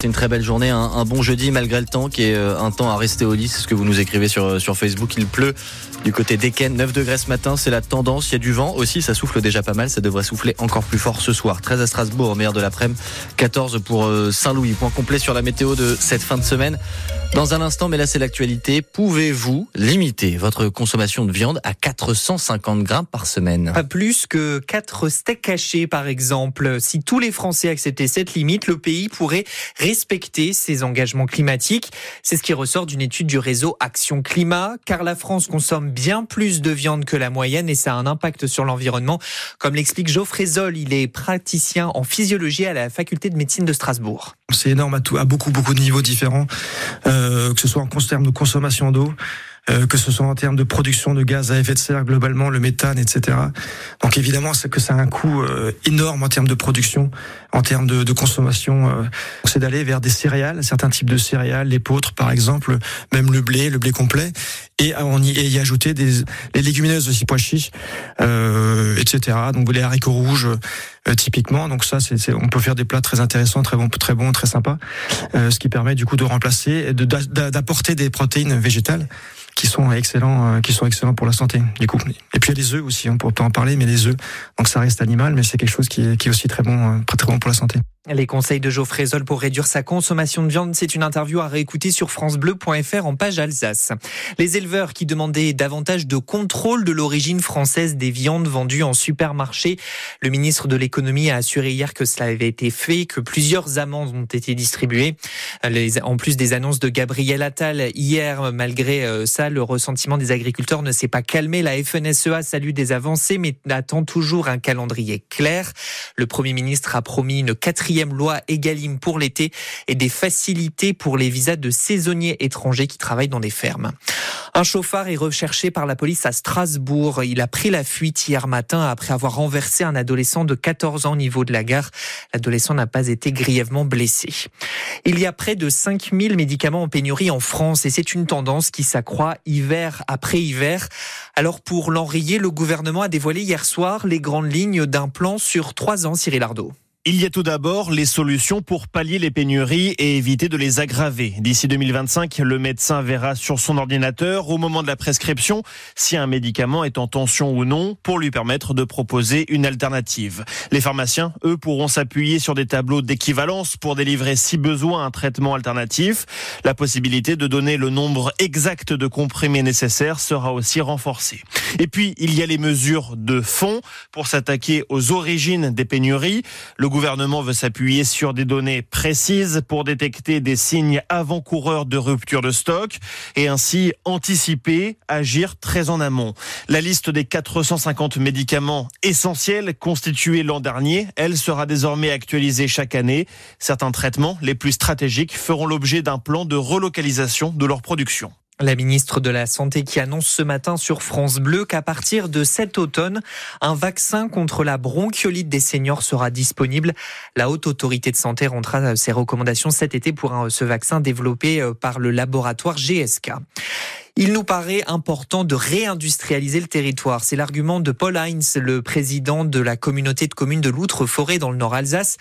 C'est une très belle journée, un, bon jeudi malgré le temps qui est euh, un temps à rester au lit. C'est ce que vous nous écrivez sur, euh, sur Facebook. Il pleut du côté d'Eken, 9 degrés ce matin, c'est la tendance. Il y a du vent aussi, ça souffle déjà pas mal. Ça devrait souffler encore plus fort ce soir. 13 à Strasbourg, meilleur de l'après-midi, 14 pour euh, Saint-Louis. Point complet sur la météo de cette fin de semaine. Dans un instant, mais là c'est l'actualité. Pouvez-vous limiter votre consommation de viande à 450 grammes par semaine? Pas plus que 4 steaks cachés par exemple. Si tous les Français acceptaient cette limite, le pays pourrait respecter ses engagements climatiques. C'est ce qui ressort d'une étude du réseau Action Climat, car la France consomme bien plus de viande que la moyenne et ça a un impact sur l'environnement, comme l'explique Geoffrey Zoll. Il est praticien en physiologie à la faculté de médecine de Strasbourg. C'est énorme à, à beaucoup, beaucoup de niveaux différents, euh, que ce soit en termes de consommation d'eau, que ce soit en termes de production de gaz à effet de serre globalement, le méthane, etc. Donc évidemment, c'est que ça a un coût euh, énorme en termes de production, en termes de, de consommation. Euh, c'est d'aller vers des céréales, certains types de céréales, l'épeautre par exemple, même le blé, le blé complet, et on y, et y ajouter des les légumineuses aussi, pois chiches, euh, etc. Donc les haricots rouges euh, typiquement. Donc ça, c'est, on peut faire des plats très intéressants, très bons, très bons, très sympas, euh, ce qui permet du coup de remplacer, d'apporter des protéines végétales qui sont excellents, euh, qui sont excellents pour la santé. Du coup, et puis il y a les œufs aussi, on peut en parler, mais les œufs, donc ça reste animal, mais c'est quelque chose qui est, qui est aussi très bon, très, très bon pour la santé. Les conseils de Geoffrey Zoll pour réduire sa consommation de viande, c'est une interview à réécouter sur francebleu.fr en page Alsace. Les éleveurs qui demandaient davantage de contrôle de l'origine française des viandes vendues en supermarché. Le ministre de l'économie a assuré hier que cela avait été fait, que plusieurs amendes ont été distribuées. en plus des annonces de Gabriel Attal hier, malgré euh, ça, le ressentiment des agriculteurs ne s'est pas calmé. La FNSEA salue des avancées, mais attend toujours un calendrier clair. Le Premier ministre a promis une quatrième loi Egalim pour l'été et des facilités pour les visas de saisonniers étrangers qui travaillent dans des fermes. Un chauffard est recherché par la police à Strasbourg. Il a pris la fuite hier matin après avoir renversé un adolescent de 14 ans au niveau de la gare. L'adolescent n'a pas été grièvement blessé. Il y a près de 5000 médicaments en pénurie en France et c'est une tendance qui s'accroît hiver après hiver. Alors pour l'enrayer, le gouvernement a dévoilé hier soir les grandes lignes d'un plan sur trois ans, Cyril Ardo. Il y a tout d'abord les solutions pour pallier les pénuries et éviter de les aggraver. D'ici 2025, le médecin verra sur son ordinateur au moment de la prescription si un médicament est en tension ou non pour lui permettre de proposer une alternative. Les pharmaciens, eux, pourront s'appuyer sur des tableaux d'équivalence pour délivrer si besoin un traitement alternatif. La possibilité de donner le nombre exact de comprimés nécessaires sera aussi renforcée. Et puis, il y a les mesures de fond pour s'attaquer aux origines des pénuries. Gouvernement veut s'appuyer sur des données précises pour détecter des signes avant-coureurs de rupture de stock et ainsi anticiper, agir très en amont. La liste des 450 médicaments essentiels constitués l'an dernier, elle sera désormais actualisée chaque année. Certains traitements les plus stratégiques feront l'objet d'un plan de relocalisation de leur production. La ministre de la Santé qui annonce ce matin sur France Bleu qu'à partir de cet automne, un vaccin contre la bronchiolite des seniors sera disponible. La Haute Autorité de Santé rendra ses recommandations cet été pour ce vaccin développé euh, par le laboratoire GSK. Il nous paraît important de réindustrialiser le territoire. C'est l'argument de Paul Heinz, le président de la communauté de communes de l'Outre-Forêt dans le Nord Alsace.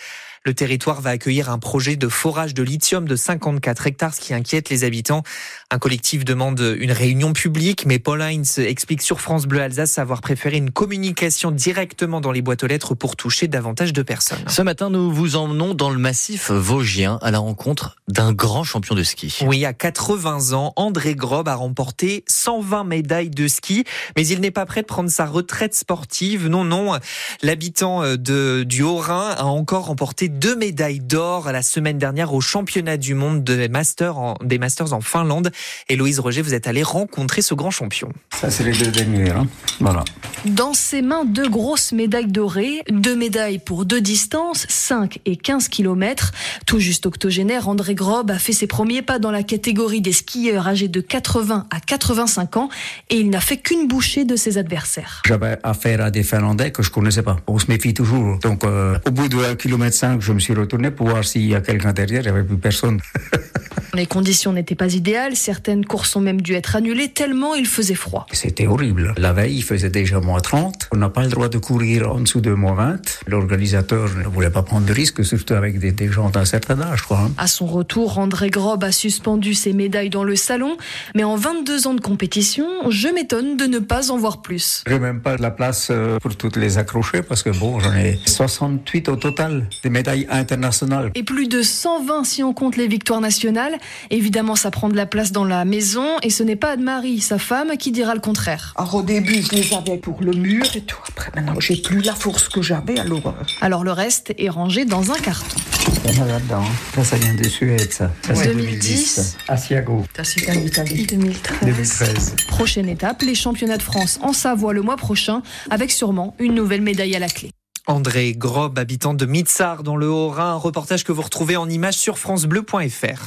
Le territoire va accueillir un projet de forage de lithium de 54 hectares, ce qui inquiète les habitants. Un collectif demande une réunion publique, mais Paul Heinz explique sur France Bleu Alsace avoir préféré une communication directement dans les boîtes aux lettres pour toucher davantage de personnes. Ce matin, nous vous emmenons dans le massif vosgien à la rencontre d'un grand champion de ski. Oui, à 80 ans, André Grob a remporté 120 médailles de ski, mais il n'est pas prêt de prendre sa retraite sportive. Non, non, l'habitant euh, du Haut-Rhin a encore remporté deux médailles d'or la semaine dernière au championnat du monde des Masters en, des Masters en Finlande. Et Loïse Roger, vous êtes allé rencontrer ce grand champion. Ça, c'est les deux derniers. Hein voilà. Dans ses mains, deux grosses médailles dorées, deux médailles pour deux distances, 5 et 15 km. Tout juste octogénaire, André Grob a fait ses premiers pas dans la catégorie des skieurs âgés de 80 à 85 ans et il n'a fait qu'une bouchée de ses adversaires. J'avais affaire à des Finlandais que je connaissais pas. On se méfie toujours. Donc, euh, au bout de 1 km 5, je me suis retourné pour voir s'il y a quelqu'un derrière. Il n'y avait plus personne. Les conditions n'étaient pas idéales, certaines courses ont même dû être annulées tellement il faisait froid. C'était horrible. La veille, il faisait déjà moins 30. On n'a pas le droit de courir en dessous de moins 20. L'organisateur ne voulait pas prendre de risques, surtout avec des, des gens d'un certain âge. Quoi, hein. À son retour, André Grob a suspendu ses médailles dans le salon, mais en 22 ans de compétition, je m'étonne de ne pas en voir plus. J'ai même pas de la place euh, pour toutes les accrocher parce que bon, j'en ai 68 au total des médailles internationales. Et plus de 120 si on compte les victoires nationales. Évidemment, ça prend de la place dans la maison et ce n'est pas Anne-Marie, sa femme, qui dira le contraire. Alors au début, je les avais pour le mur et tout. Après, maintenant, j'ai plus la force que j'avais, alors... euh, Alors le reste est rangé dans un carton. Il y en a là-dedans. Ça, ça vient de Suède, ça. Ça, c'est 2010. Asiago, ça, c'est en Italie. 2013. 2013. Prochaine étape, les championnats de France en Savoie le mois prochain, avec sûrement une nouvelle médaille à la clé. André Grob, habitant de Mitsar dans le Haut-Rhin, un reportage que vous retrouvez en images sur francebleu.fr.